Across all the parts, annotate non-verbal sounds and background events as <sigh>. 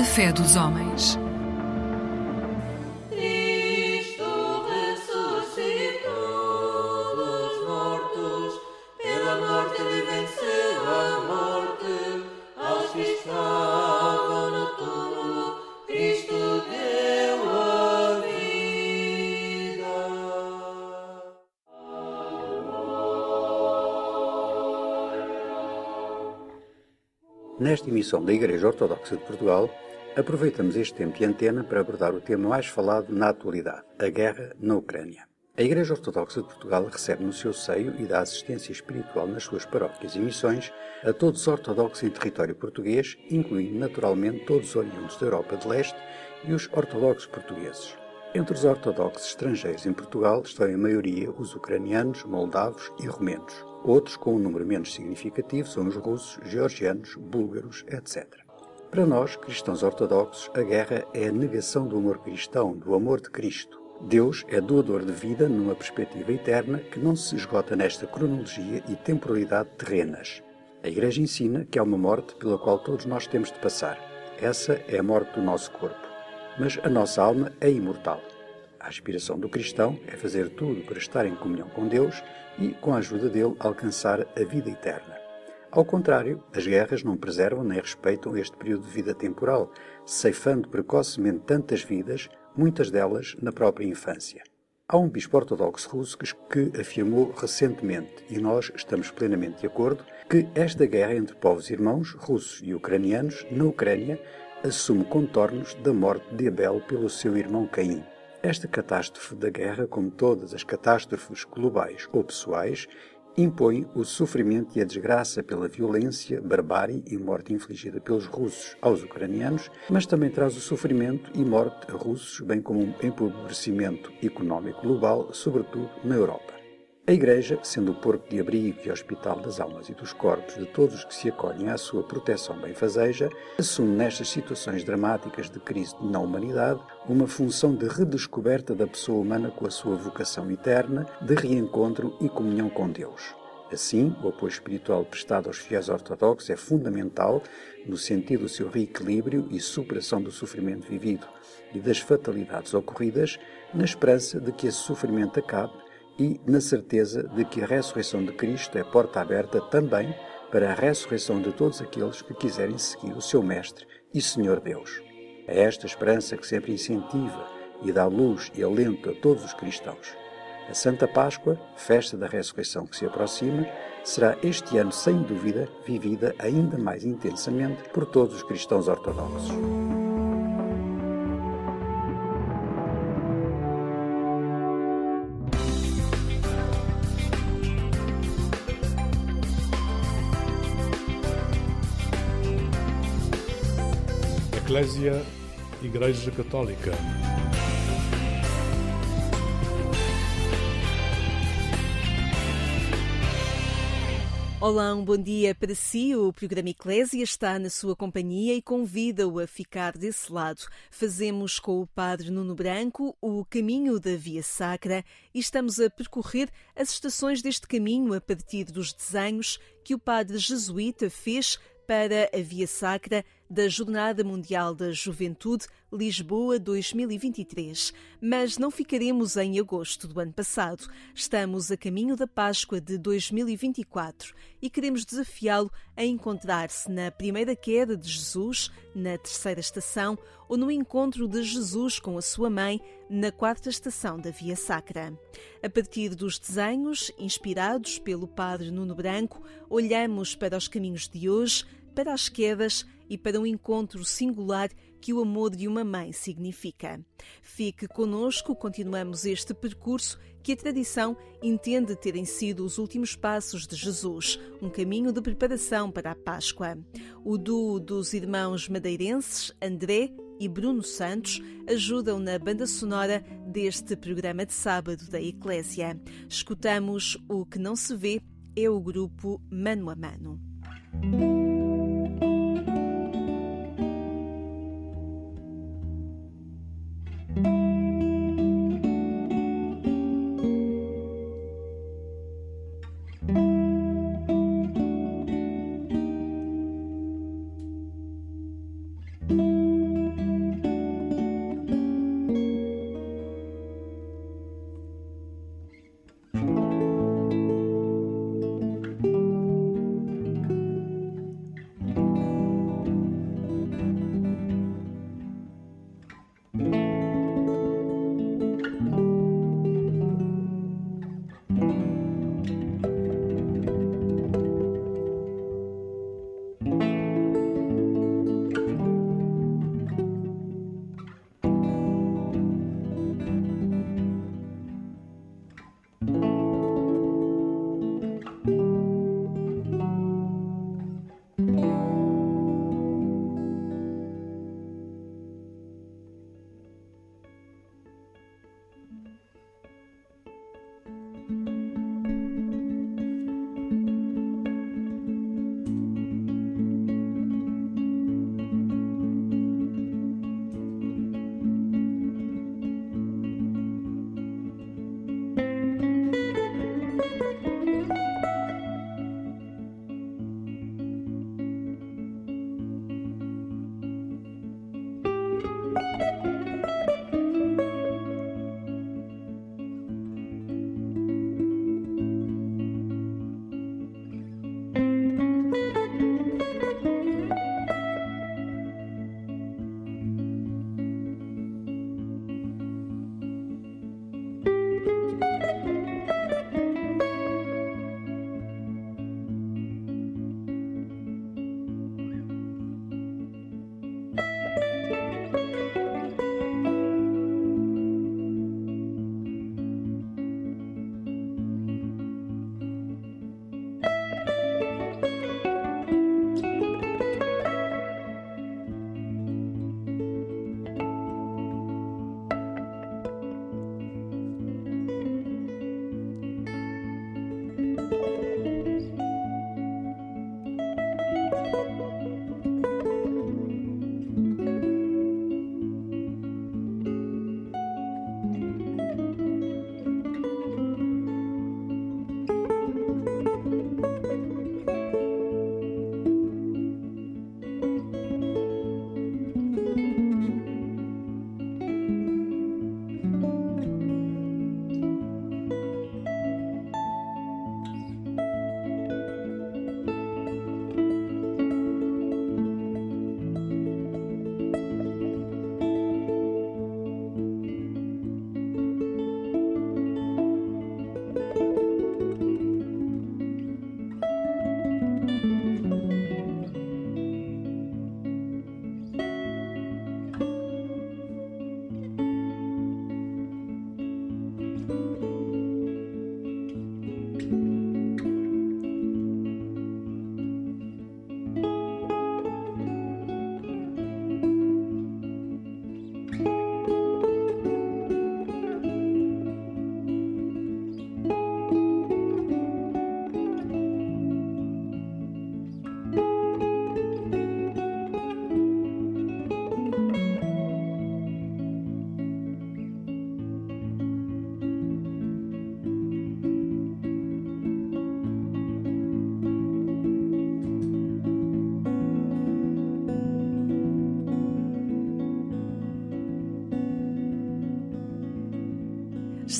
A fé dos homens. Nesta emissão da Igreja Ortodoxa de Portugal, aproveitamos este tempo de antena para abordar o tema mais falado na atualidade, a guerra na Ucrânia. A Igreja Ortodoxa de Portugal recebe no seu seio e dá assistência espiritual nas suas paróquias e missões a todos os ortodoxos em território português, incluindo naturalmente todos os oriundos da Europa de Leste e os ortodoxos portugueses. Entre os ortodoxos estrangeiros em Portugal estão em maioria os ucranianos, moldavos e romenos. Outros, com um número menos significativo, são os russos, georgianos, búlgaros, etc. Para nós, cristãos ortodoxos, a guerra é a negação do amor cristão, do amor de Cristo. Deus é doador de vida numa perspectiva eterna que não se esgota nesta cronologia e temporalidade terrenas. A Igreja ensina que há uma morte pela qual todos nós temos de passar. Essa é a morte do nosso corpo. Mas a nossa alma é imortal. A aspiração do cristão é fazer tudo para estar em comunhão com Deus e, com a ajuda dele, alcançar a vida eterna. Ao contrário, as guerras não preservam nem respeitam este período de vida temporal, ceifando precocemente tantas vidas, muitas delas na própria infância. Há um bispo ortodoxo russo que afirmou recentemente, e nós estamos plenamente de acordo, que esta guerra entre povos irmãos, russos e ucranianos, na Ucrânia, assume contornos da morte de Abel pelo seu irmão Caim. Esta catástrofe da guerra, como todas as catástrofes globais ou pessoais, impõe o sofrimento e a desgraça pela violência, barbárie e morte infligida pelos russos aos ucranianos, mas também traz o sofrimento e morte a russos, bem como um empobrecimento económico global, sobretudo na Europa. A Igreja, sendo o porto de abrigo e hospital das almas e dos corpos de todos os que se acolhem à sua proteção benfazeja, assume nestas situações dramáticas de crise na humanidade uma função de redescoberta da pessoa humana com a sua vocação eterna, de reencontro e comunhão com Deus. Assim, o apoio espiritual prestado aos fiéis ortodoxos é fundamental no sentido do seu reequilíbrio e superação do sofrimento vivido e das fatalidades ocorridas, na esperança de que esse sofrimento acabe e na certeza de que a ressurreição de Cristo é porta aberta também para a ressurreição de todos aqueles que quiserem seguir o seu Mestre e Senhor Deus. É esta esperança que sempre incentiva e dá luz e alento a todos os cristãos. A Santa Páscoa, festa da ressurreição que se aproxima, será este ano, sem dúvida, vivida ainda mais intensamente por todos os cristãos ortodoxos. Eclésia Igreja Católica. Olá, um bom dia para si. O programa Eclésia está na sua companhia e convida-o a ficar desse lado. Fazemos com o Padre Nuno Branco o caminho da Via Sacra e estamos a percorrer as estações deste caminho a partir dos desenhos que o Padre Jesuíta fez para a Via Sacra da Jornada Mundial da Juventude Lisboa 2023. Mas não ficaremos em agosto do ano passado. Estamos a caminho da Páscoa de 2024 e queremos desafiá-lo a encontrar-se na primeira queda de Jesus, na terceira estação, ou no encontro de Jesus com a sua mãe, na quarta estação da Via Sacra. A partir dos desenhos, inspirados pelo Padre Nuno Branco, olhamos para os caminhos de hoje para as quedas e para um encontro singular que o amor de uma mãe significa. Fique conosco, continuamos este percurso que a tradição entende terem sido os últimos passos de Jesus, um caminho de preparação para a Páscoa. O duo dos irmãos madeirenses, André e Bruno Santos, ajudam na banda sonora deste programa de sábado da Eclésia. Escutamos O Que Não Se Vê, é o grupo Mano a Mano.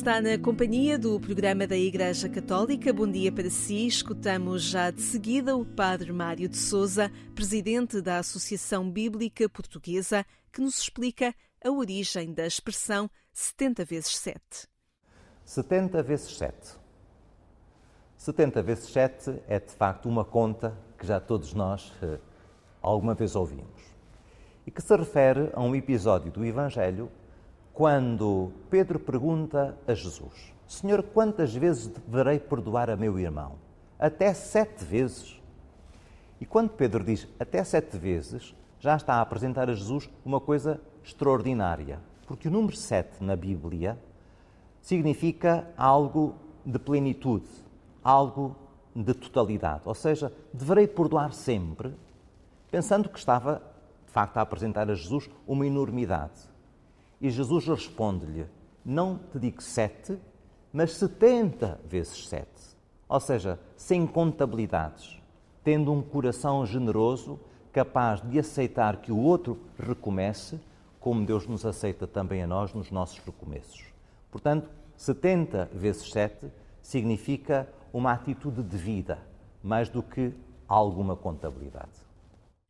Está na companhia do programa da Igreja Católica. Bom dia para si. Escutamos já de seguida o Padre Mário de Souza, presidente da Associação Bíblica Portuguesa, que nos explica a origem da expressão 70 vezes 7. 70 vezes 7. 70 vezes 7 é de facto uma conta que já todos nós eh, alguma vez ouvimos e que se refere a um episódio do Evangelho quando Pedro pergunta a Jesus: Senhor, quantas vezes deverei perdoar a meu irmão? Até sete vezes. E quando Pedro diz até sete vezes, já está a apresentar a Jesus uma coisa extraordinária. Porque o número sete na Bíblia significa algo de plenitude, algo de totalidade. Ou seja, deverei perdoar sempre, pensando que estava, de facto, a apresentar a Jesus uma enormidade. E Jesus responde-lhe: Não te digo sete, mas setenta vezes sete. Ou seja, sem contabilidades, tendo um coração generoso, capaz de aceitar que o outro recomece, como Deus nos aceita também a nós nos nossos recomeços. Portanto, 70 vezes 7 significa uma atitude de vida, mais do que alguma contabilidade.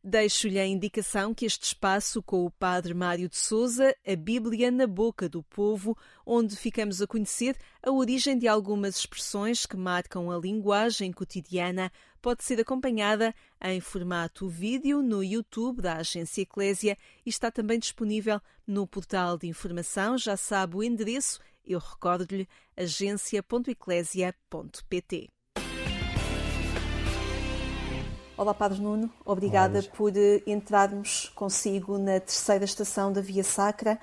Deixo-lhe a indicação que este espaço com o Padre Mário de Souza, a Bíblia na boca do povo, onde ficamos a conhecer a origem de algumas expressões que marcam a linguagem cotidiana, pode ser acompanhada em formato vídeo no YouTube da Agência Eclésia e está também disponível no portal de informação. Já sabe o endereço, eu recordo-lhe, agência.eclésia.pt. Olá, Padre Nuno. Obrigada Olá, por eh, entrarmos consigo na terceira estação da Via Sacra.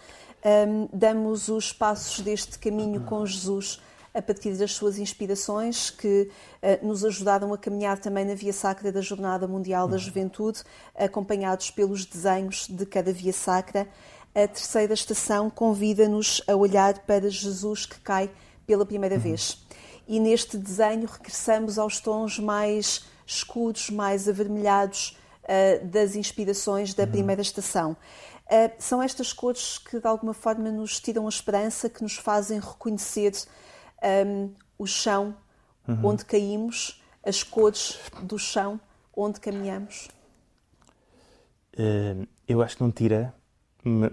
Um, damos os passos deste caminho com Jesus a partir das suas inspirações, que uh, nos ajudaram a caminhar também na Via Sacra da Jornada Mundial da uhum. Juventude, acompanhados pelos desenhos de cada Via Sacra. A terceira estação convida-nos a olhar para Jesus que cai pela primeira uhum. vez. E neste desenho regressamos aos tons mais escuros, mais avermelhados uh, das inspirações da uhum. primeira estação. Uh, são estas cores que de alguma forma nos tiram a esperança, que nos fazem reconhecer um, o chão uhum. onde caímos, as cores do chão onde caminhamos? Uh, eu acho que não tira,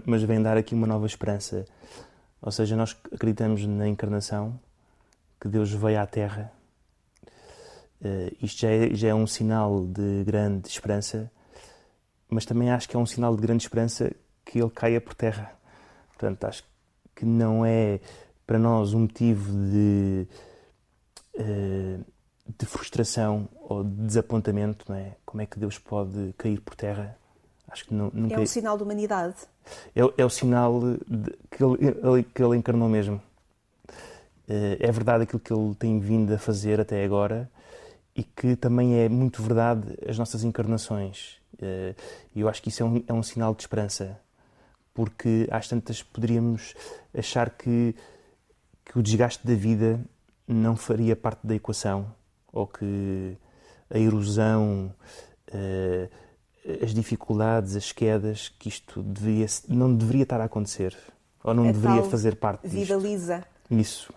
mas vem dar aqui uma nova esperança. Ou seja, nós acreditamos na encarnação, que Deus veio à Terra Uh, isto já é, já é um sinal de grande esperança, mas também acho que é um sinal de grande esperança que ele caia por terra. Portanto, acho que não é para nós um motivo de, uh, de frustração ou de desapontamento, não é? Como é que Deus pode cair por terra? Acho que não, nunca... É um sinal de humanidade. É, é o sinal de, que, ele, que ele encarnou mesmo. Uh, é verdade aquilo que ele tem vindo a fazer até agora, e que também é muito verdade as nossas encarnações. Eh, e eu acho que isso é um, é um sinal de esperança, porque às tantas poderíamos achar que, que o desgaste da vida não faria parte da equação, ou que a erosão, eh, as dificuldades, as quedas, que isto deveria, não deveria estar a acontecer, ou não é deveria fazer parte disto. Vida lisa. Isso.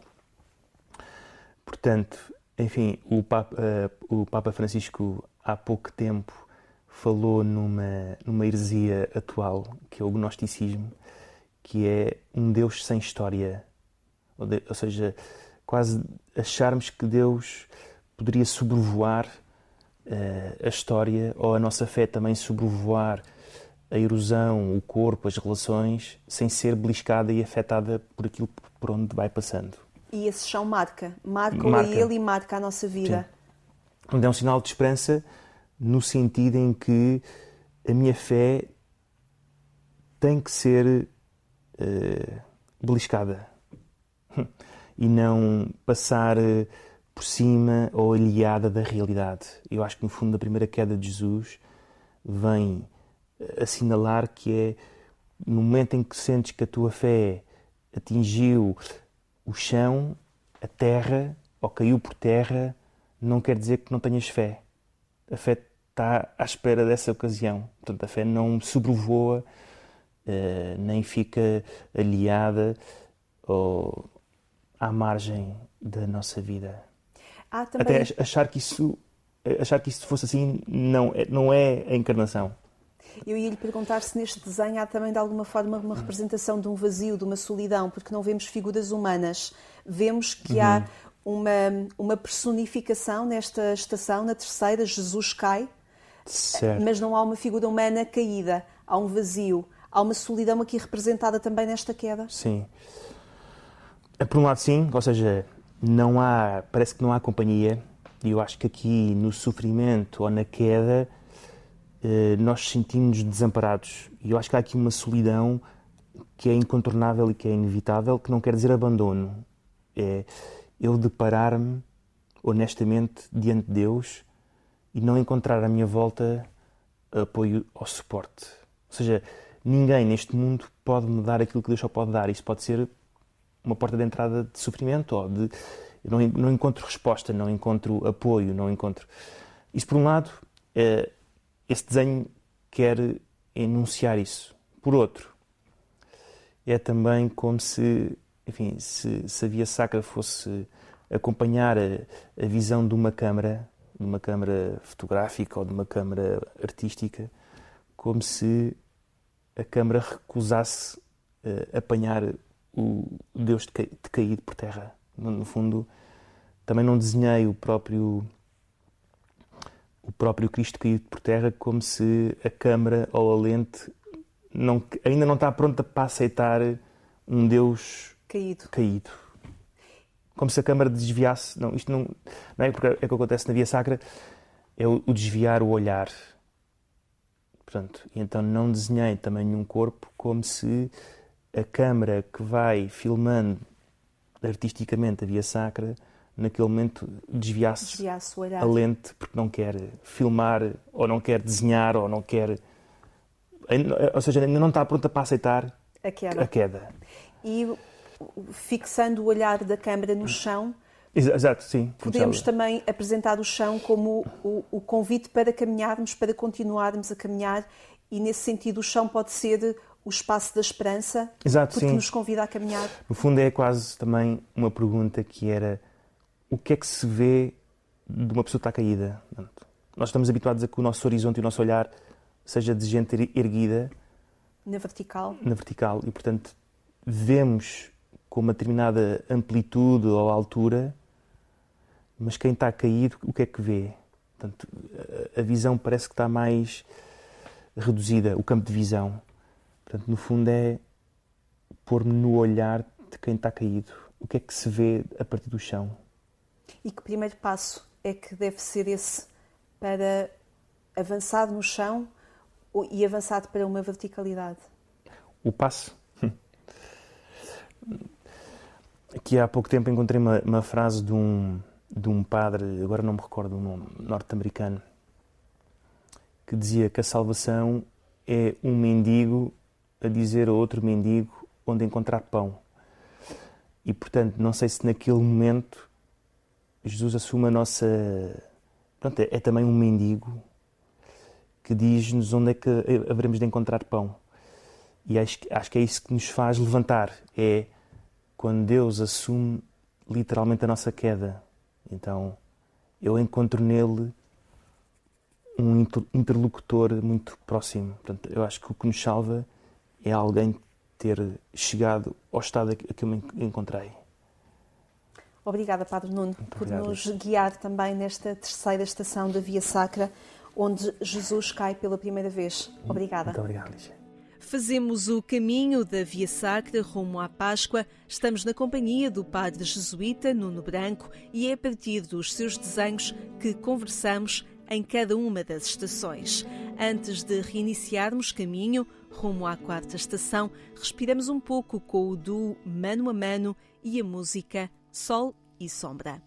Portanto, enfim, o Papa, uh, o Papa Francisco há pouco tempo falou numa, numa heresia atual, que é o gnosticismo, que é um Deus sem história. Ou, de, ou seja, quase acharmos que Deus poderia sobrevoar uh, a história ou a nossa fé também sobrevoar a erosão, o corpo, as relações, sem ser beliscada e afetada por aquilo por onde vai passando. E esse chão marca, marca, marca. a ele e marca a nossa vida. Sim. É um sinal de esperança no sentido em que a minha fé tem que ser uh, beliscada e não passar uh, por cima ou aliada da realidade. Eu acho que no fundo a primeira queda de Jesus vem eh, assinalar que é no momento em que sentes que a tua fé atingiu o chão, a terra, ou caiu por terra, não quer dizer que não tenhas fé. A fé está à espera dessa ocasião. Portanto, a fé não sobrevoa, uh, nem fica aliada ou à margem da nossa vida. também... Até achar que isso achar que isso fosse assim não é, não é a encarnação. Eu ia lhe perguntar se neste desenho há também de alguma forma uma representação de um vazio, de uma solidão, porque não vemos figuras humanas. Vemos que uhum. há uma, uma personificação nesta estação, na terceira, Jesus cai, certo. mas não há uma figura humana caída, há um vazio. Há uma solidão aqui representada também nesta queda? Sim. É, por um lado, sim, ou seja, não há, parece que não há companhia. E eu acho que aqui no sofrimento ou na queda eh, nós sentimos desamparados. E eu acho que há aqui uma solidão que é incontornável e que é inevitável, que não quer dizer abandono. É eu deparar-me honestamente diante de Deus e não encontrar à minha volta apoio ou suporte. Ou seja, ninguém neste mundo pode me dar aquilo que Deus só pode dar. Isso pode ser uma porta de entrada de sofrimento ou de. Eu não, não encontro resposta, não encontro apoio, não encontro. Isso, por um lado, é, esse desenho quer enunciar isso. Por outro, é também como se, enfim, se, se a via sacra fosse acompanhar a, a visão de uma câmara, de uma câmara fotográfica ou de uma câmara artística, como se a câmara recusasse uh, apanhar o Deus de caído por terra. No, no fundo, também não desenhei o próprio o próprio Cristo caído por terra como se a câmara ou a lente não, ainda não está pronta para aceitar um Deus caído. caído. Como se a câmara desviasse. Não, isto não, não é porque é o que acontece na Via Sacra, é o, o desviar o olhar. Portanto, então não desenhei também um corpo como se a câmara que vai filmando artisticamente a Via Sacra naquele momento desviasse, desviasse a lente porque não quer filmar ou não quer desenhar ou não quer ou seja, ainda não está pronta para aceitar a queda. A queda. E fixando o olhar da câmara no chão, Exato, sim. Podemos também apresentar o chão como o, o, convite para caminharmos, para continuarmos a caminhar, e nesse sentido o chão pode ser o espaço da esperança, Exato, porque sim. nos convida a caminhar. No fundo é quase também uma pergunta que era o que é que se vê de uma pessoa que está caída? Nós estamos habituados a que o nosso horizonte e o nosso olhar seja de gente erguida. Na vertical. Na vertical. E, portanto, vemos com uma determinada amplitude ou altura, mas quem está caído, o que é que vê? Portanto, a visão parece que está mais reduzida, o campo de visão. Portanto, no fundo é pôr-me no olhar de quem está caído. O que é que se vê a partir do chão? E que primeiro passo é que deve ser esse para avançar no chão e avançar para uma verticalidade? O passo? Aqui há pouco tempo encontrei uma, uma frase de um, de um padre, agora não me recordo o nome, norte-americano, que dizia que a salvação é um mendigo a dizer a outro mendigo onde encontrar pão. E, portanto, não sei se naquele momento Jesus assume a nossa. Pronto, é, é também um mendigo que diz-nos onde é que haveremos de encontrar pão. E acho, acho que é isso que nos faz levantar. É quando Deus assume literalmente a nossa queda. Então eu encontro nele um interlocutor muito próximo. Portanto, eu acho que o que nos salva é alguém ter chegado ao estado a que eu me encontrei. Obrigada, Padre Nuno, por nos guiar também nesta terceira estação da Via Sacra, onde Jesus cai pela primeira vez. Obrigada. Muito obrigado, Lígia. Fazemos o caminho da Via Sacra rumo à Páscoa. Estamos na companhia do padre jesuíta Nuno Branco e é a partir dos seus desenhos que conversamos em cada uma das estações. Antes de reiniciarmos caminho rumo à quarta estação, respiramos um pouco com o duo Mano a Mano e a música Sol e Sombra.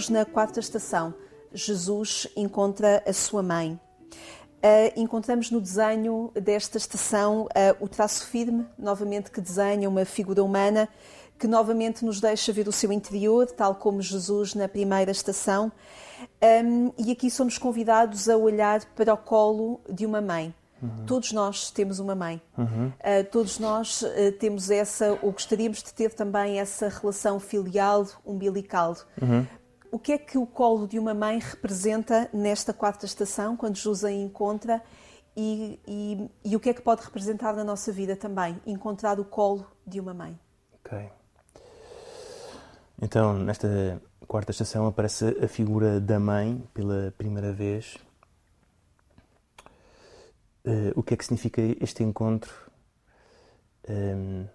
Estamos na quarta estação. Jesus encontra a sua mãe. Uh, encontramos no desenho desta estação uh, o traço firme, novamente que desenha uma figura humana, que novamente nos deixa ver o seu interior, tal como Jesus na primeira estação. Um, e aqui somos convidados a olhar para o colo de uma mãe. Uhum. Todos nós temos uma mãe. Uhum. Uh, todos nós temos essa, ou gostaríamos de ter também essa relação filial, umbilical. Uhum. O que é que o colo de uma mãe representa nesta quarta estação, quando Jesus a encontra? E, e, e, o que é que pode representar na nossa vida também? Encontrar o colo de uma mãe. Ok. Então, nesta quarta estação aparece a figura da mãe pela primeira vez uh, o que é que significa este encontro. Uh,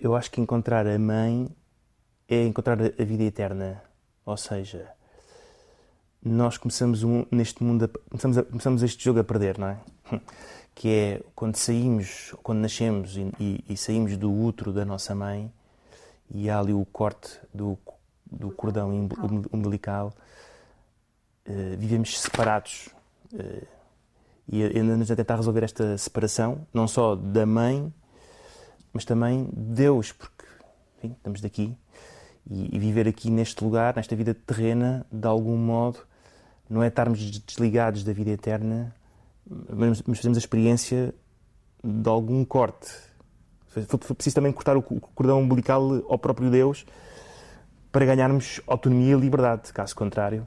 eu acho que encontrar a mãe é encontrar a vida eterna. Ou seja, nós começamos um, neste mundo, a, começamos, a, começamos este jogo a perder, não é? <laughs> Que é quando saímos, quando nascemos e, e, e saímos do útero da nossa mãe e há ali o corte do, do cordão umbilical, uh, vivemos separados. Uh, e andamos a tentar resolver esta separação, não só da mãe, mas também de Deus, porque enfim, estamos daqui e, viver aqui neste lugar, nesta vida terrena, de algum modo, não é estarmos desligados da vida eterna, mas, fazemos a experiência de algum corte. Foi preciso também cortar o cordão umbilical ao próprio Deus para ganharmos autonomia e liberdade. Caso contrário,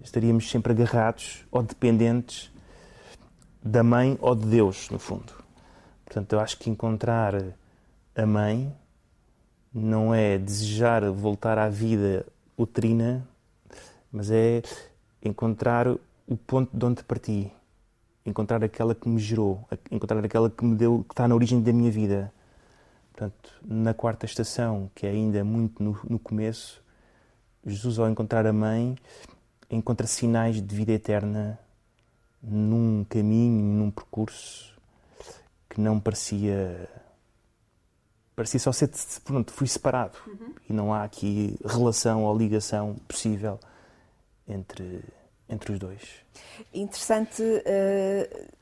estaríamos sempre agarrados ou dependentes da mãe ou de Deus, no fundo. Portanto, eu acho que encontrar a mãe não é desejar voltar à vida uterina, mas é encontrar o ponto de onde parti, encontrar aquela que me gerou, encontrar aquela que me deu, que está na origem da minha vida. Portanto, na quarta estação, que é ainda muito no, no começo, Jesus, ao encontrar a mãe, encontra sinais de vida eterna num caminho, num percurso que não parecia. Parecia só ser. Pronto, fui separado. Uhum. E não há aqui relação ou ligação possível entre, entre os dois. Interessante. Uh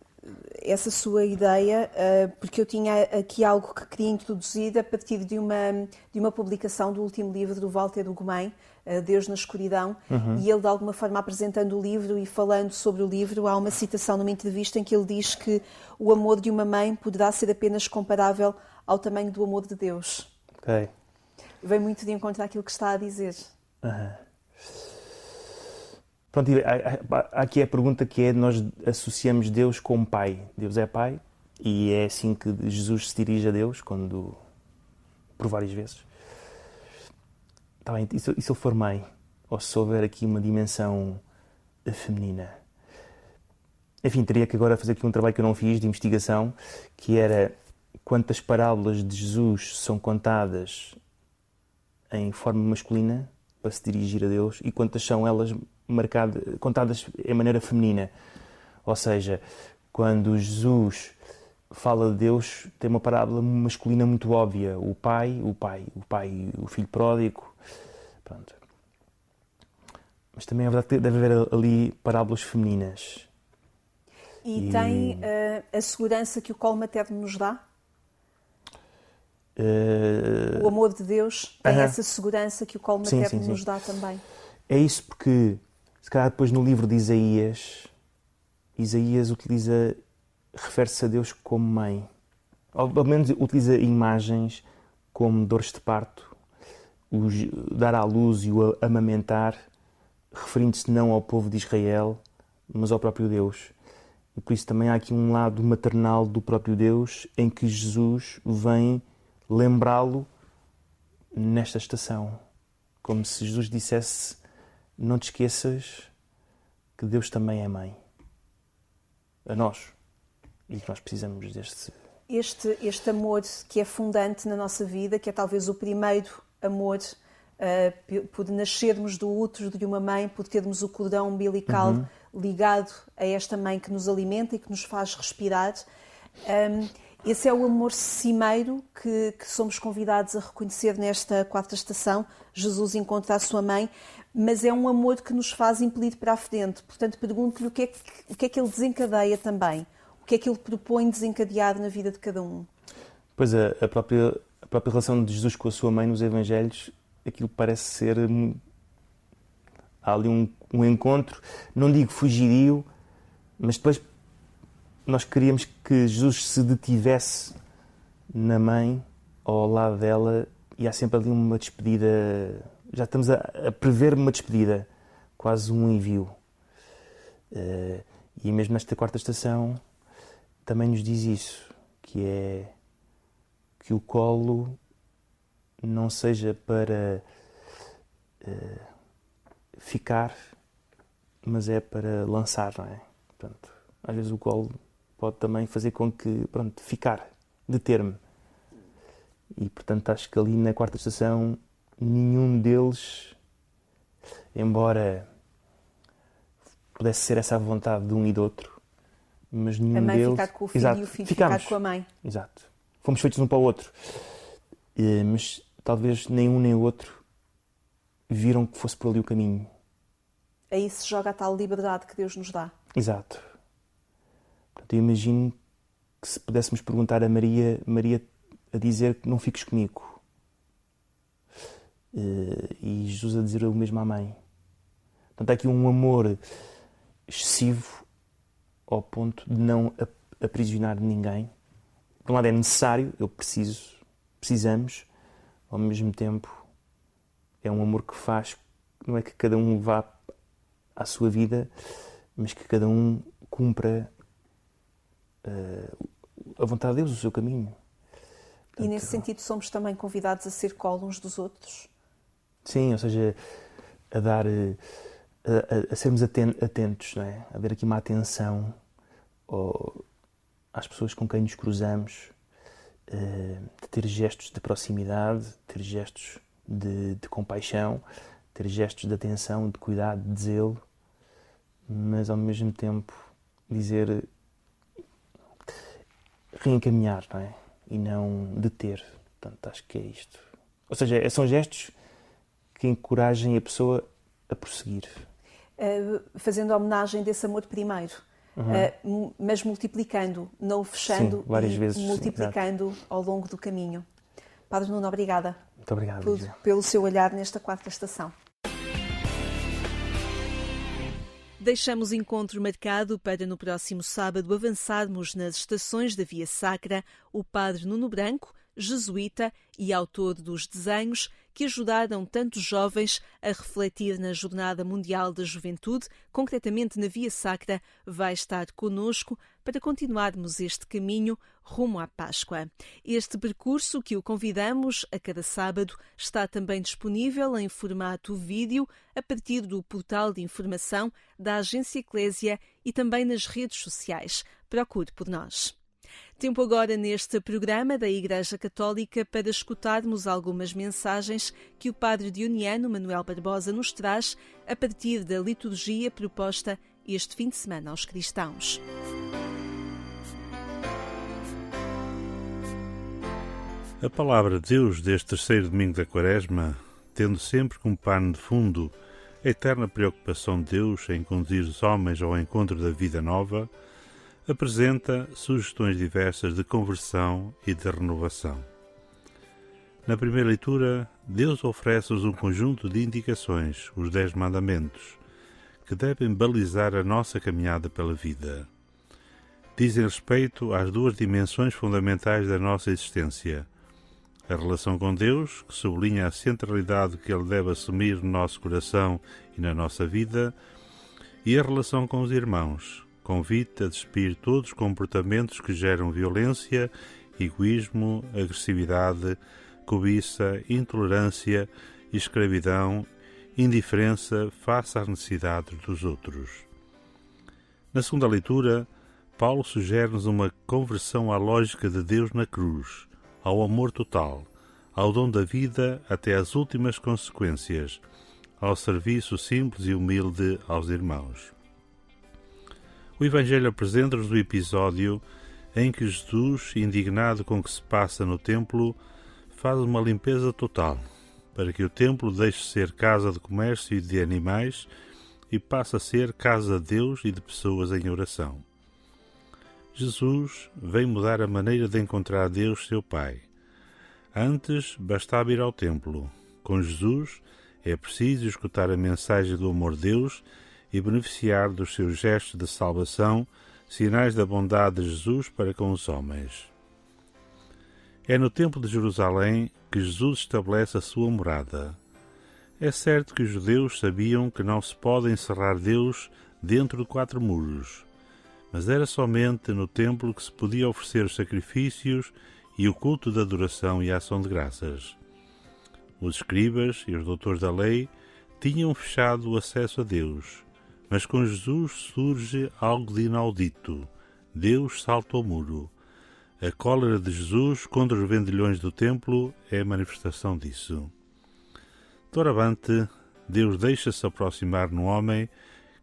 essa sua ideia, uh, porque eu tinha aqui algo que queria introduzir a partir de uma, de uma publicação do último livro do Walter Ugumem, Deus na Escuridão, uhum. e ele, de alguma forma, apresentando o livro e falando sobre o livro, há uma citação numa entrevista em que ele diz que o amor de uma mãe poderá ser apenas comparável ao tamanho do amor de Deus. Ok. Vem muito de encontro àquilo que está a dizer. Uhum. Pronto, há aqui a pergunta que é: nós associamos Deus com Pai. Deus é Pai e é assim que Jesus se dirige a Deus, quando por várias vezes. Tá bem, e se, e ele for mãe? Ou se houver aqui uma dimensão feminina? Enfim, teria que agora fazer aqui um trabalho que eu não fiz de investigação, que era quantas parábolas de Jesus são contadas em forma masculina para se dirigir a Deus e quantas são elas marcadas, contadas em maneira feminina. Ou seja, quando Jesus fala de Deus, tem uma parábola masculina muito óbvia: o pai, o pai, o pai, o filho pródigo, Pronto. Mas também é verdade que deve haver ali parábolas femininas. E, e... tem uh, a segurança que o colo materno nos dá? Uh... O amor de Deus tem uh -huh. essa segurança que o colo materno sim, sim, sim. nos dá também. É isso porque, se calhar depois no livro de Isaías, Isaías utiliza, refere-se a Deus como mãe. Ou pelo menos utiliza imagens como dores de parto, dar à luz e o amamentar, referindo-se não ao povo de Israel, mas ao próprio Deus. E por isso também há aqui um lado maternal do próprio Deus em que Jesus vem lembrá-lo nesta estação. Como se Jesus dissesse: Não te esqueças que Deus também é mãe. A nós. E que nós precisamos deste. Este, este amor que é fundante na nossa vida, que é talvez o primeiro amor uh, por nascermos do útero de uma mãe, por termos o cordão umbilical uhum. ligado a esta mãe que nos alimenta e que nos faz respirar. Um, Esse é o amor cimeiro que, que, somos convidados a reconhecer nesta quarta estação. Jesus encontra a sua mãe, mas é um amor que nos faz impelir para a frente. Portanto, pergunto-lhe o, que é que, o que é que ele desencadeia também. O que é que ele propõe desencadear na vida de cada um? Pois a, a própria, a própria relação de Jesus com a sua mãe nos Evangelhos, aquilo parece ser. Hum, há ali um, um encontro, não digo fugidio, mas depois nós queríamos que Jesus se detivesse na mãe ao lado dela e há sempre ali uma despedida. Já estamos a, a prever uma despedida, quase um envio. Uh, e mesmo nesta quarta estação também nos diz isso, que é que o colo não seja para uh, ficar, mas é para lançar, não é? Portanto, às vezes o colo pode também fazer com que, pronto, ficar, deter-me. E, portanto, acho que ali na quarta estação, nenhum deles, embora pudesse ser essa a vontade de um e do outro, mas nenhum a mãe deles... ficar com o filho Exato. e o filho Ficámos. ficar com a mãe. Exato. Fomos feitos um para o outro. Eh, Mas talvez nem um nem o outro viram que fosse por ali o caminho. Aí se joga a tal liberdade que Deus nos dá. Exato. Portanto, eu imagino que se pudéssemos perguntar a Maria, Maria a dizer que não fiques comigo. Eh, E Jesus a dizer o mesmo à mãe. Portanto, há aqui um amor excessivo ao ponto de não ap- aprisionar ninguém. Por um lado é necessário, eu preciso, precisamos, ao mesmo tempo é um amor que faz, não é que cada um vá à sua vida, mas que cada um cumpra eh, a vontade de Deus, o seu caminho. E nesse sentido somos também convidados a ser colo uns dos outros. Sim, ou seja, a dar, eh, a, a- a sermos aten- atentos, não é? A haver aqui uma atenção ao- às pessoas com quem nos cruzamos, eh, de ter gestos de proximidade, ter gestos de, de compaixão, ter gestos de atenção, de cuidado, de zelo, mas ao mesmo tempo dizer reencaminhar, não é? E não deter. Portanto, acho que é isto. Ou seja, são gestos que encorajem a pessoa a prosseguir. Uh, fazendo homenagem desse amor primeiro, uh, mu- mas multiplicando, não fechando Sim, várias e vezes, sim, multiplicando ao longo do caminho. Padre Nuno, obrigada Muito obrigado, Lígia. pelo seu olhar nesta quarta estação. Deixamos encontro marcado para no próximo sábado avançarmos nas estações da Via Sacra o Padre Nuno Branco, jesuíta e autor dos desenhos que ajudaram tantos jovens a refletir na Jornada Mundial da Juventude, concretamente na Via Sacra, vai estar conosco para continuarmos este caminho rumo à Páscoa. Este percurso que o convidamos a cada sábado está também disponível em formato vídeo a partir do portal de informação da Agência Eclésia e também nas redes sociais. Procure por nós. Tempo agora neste programa da Igreja Católica para escutarmos algumas mensagens que o Padre Dioniano Manuel Barbosa nos traz a partir da liturgia proposta este fim de semana aos cristãos. A palavra de Deus deste terceiro domingo da Quaresma, tendo sempre como pano de fundo a eterna preocupação de Deus em conduzir os homens ao encontro da vida nova, apresenta sugestões diversas de conversão e de renovação. Na primeira leitura, Deus oferece-nos um conjunto de indicações, os Dez Mandamentos, que devem balizar a nossa caminhada pela vida. Dizem respeito às duas dimensões fundamentais da nossa existência: a relação com Deus, que sublinha a centralidade que Ele deve assumir no nosso coração e na nossa vida, e a relação com os irmãos, convite a despir todos os comportamentos que geram violência, egoísmo, agressividade, cobiça, intolerância, escravidão, indiferença face às necessidades dos outros. Na segunda leitura, Paulo sugere-nos uma conversão à lógica de Deus na cruz, ao amor total, ao dom da vida até às últimas consequências, ao serviço simples e humilde aos irmãos. O Evangelho apresenta-nos o episódio em que Jesus, indignado com o que se passa no templo, faz uma limpeza total, para que o templo deixe de ser casa de comércio e de animais e passe a ser casa de Deus e de pessoas em oração. Jesus vem mudar a maneira de encontrar Deus, seu Pai. Antes bastava ir ao templo. Com Jesus é preciso escutar a mensagem do amor de Deus e beneficiar dos seus gestos de salvação, sinais da bondade de Jesus para com os homens. É no Templo de Jerusalém que Jesus estabelece a sua morada. É certo que os judeus sabiam que não se pode encerrar Deus dentro de quatro muros mas era somente no templo que se podia oferecer os sacrifícios e o culto de adoração e ação de graças. Os escribas e os doutores da lei tinham fechado o acesso a Deus, mas com Jesus surge algo de inaudito. Deus salta ao muro. A cólera de Jesus contra os vendilhões do templo é a manifestação disso. Doravante, Deus deixa-se aproximar no homem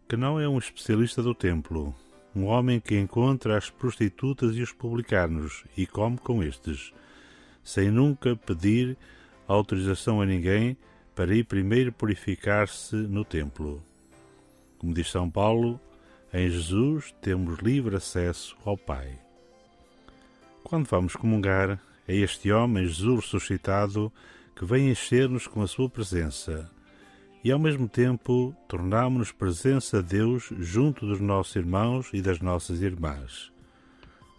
que não é um especialista do templo, um homem que encontra as prostitutas e os publicanos e come com estes, sem nunca pedir autorização a ninguém para ir primeiro purificar-se no templo. Como diz São Paulo, em Jesus temos livre acesso ao Pai. Quando vamos comungar, é este homem, Jesus ressuscitado, que vem encher-nos com a sua presença e ao mesmo tempo tornámo-nos presença de Deus junto dos nossos irmãos e das nossas irmãs.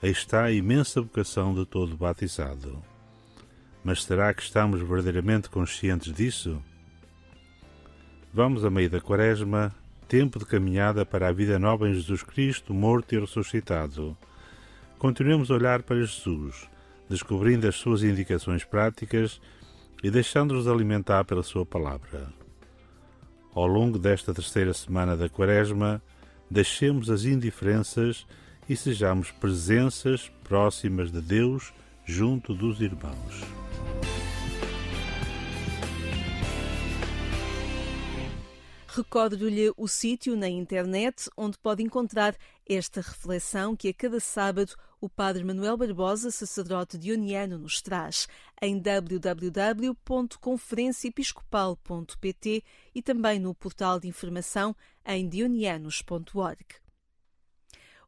Aí está a imensa vocação de todo batizado. Mas será que estamos verdadeiramente conscientes disso? Vamos a meio da Quaresma, tempo de caminhada para a vida nova em Jesus Cristo, morto e ressuscitado. Continuemos a olhar para Jesus, descobrindo as suas indicações práticas e deixando-nos alimentar pela sua palavra. Ao longo desta terceira semana da Quaresma, deixemos as indiferenças e sejamos presenças próximas de Deus junto dos irmãos. Recordo-lhe o sítio na internet onde pode encontrar esta reflexão que a cada sábado o Padre Manuel Barbosa, sacerdote dioniano, nos traz em www.conferenciaepiscopal.pt e também no portal de informação em dionianos.org.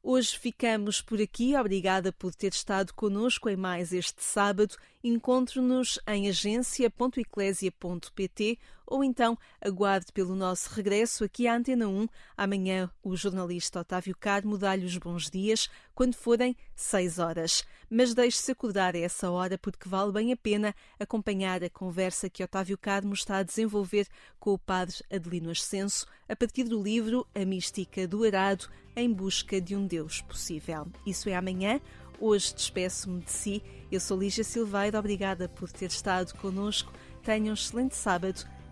Hoje ficamos por aqui. Obrigada por ter estado conosco em mais este sábado. Encontre-nos em agência.eclésia.pt ou então aguarde pelo nosso regresso aqui à Antena 1. Amanhã o jornalista Otávio Carmo dá-lhe os bons dias quando forem 6 horas. Mas deixe-se acordar a essa hora porque vale bem a pena acompanhar a conversa que Otávio Carmo está a desenvolver com o padre Adelino Ascenso a partir do livro A Mística do Arado em busca de um Deus possível. Isso é amanhã. Hoje despeço-me de si. Eu sou Lígia Silveira. Obrigada por ter estado conosco. Tenha um excelente sábado.